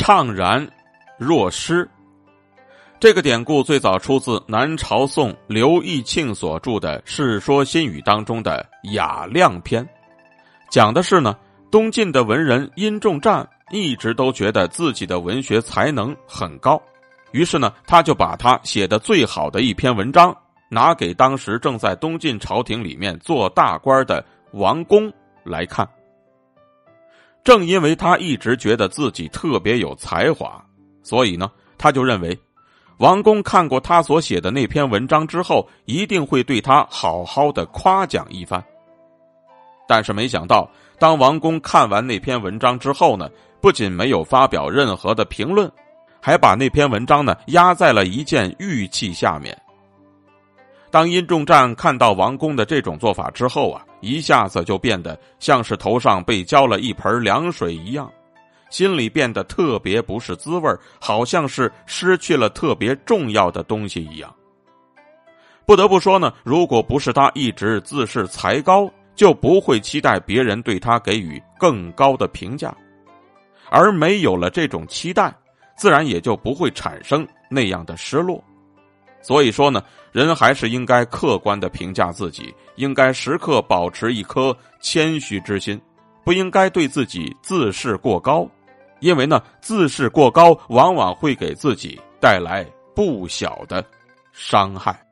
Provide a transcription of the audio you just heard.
怅然若失。这个典故最早出自南朝宋刘义庆所著的《世说新语》当中的《雅量篇》，讲的是呢，东晋的文人殷仲湛一直都觉得自己的文学才能很高，于是呢，他就把他写的最好的一篇文章拿给当时正在东晋朝廷里面做大官的王公来看。正因为他一直觉得自己特别有才华，所以呢，他就认为。王公看过他所写的那篇文章之后，一定会对他好好的夸奖一番。但是没想到，当王公看完那篇文章之后呢，不仅没有发表任何的评论，还把那篇文章呢压在了一件玉器下面。当殷仲湛看到王公的这种做法之后啊，一下子就变得像是头上被浇了一盆凉水一样。心里变得特别不是滋味好像是失去了特别重要的东西一样。不得不说呢，如果不是他一直自视才高，就不会期待别人对他给予更高的评价，而没有了这种期待，自然也就不会产生那样的失落。所以说呢，人还是应该客观的评价自己，应该时刻保持一颗谦虚之心，不应该对自己自视过高。因为呢，自视过高，往往会给自己带来不小的伤害。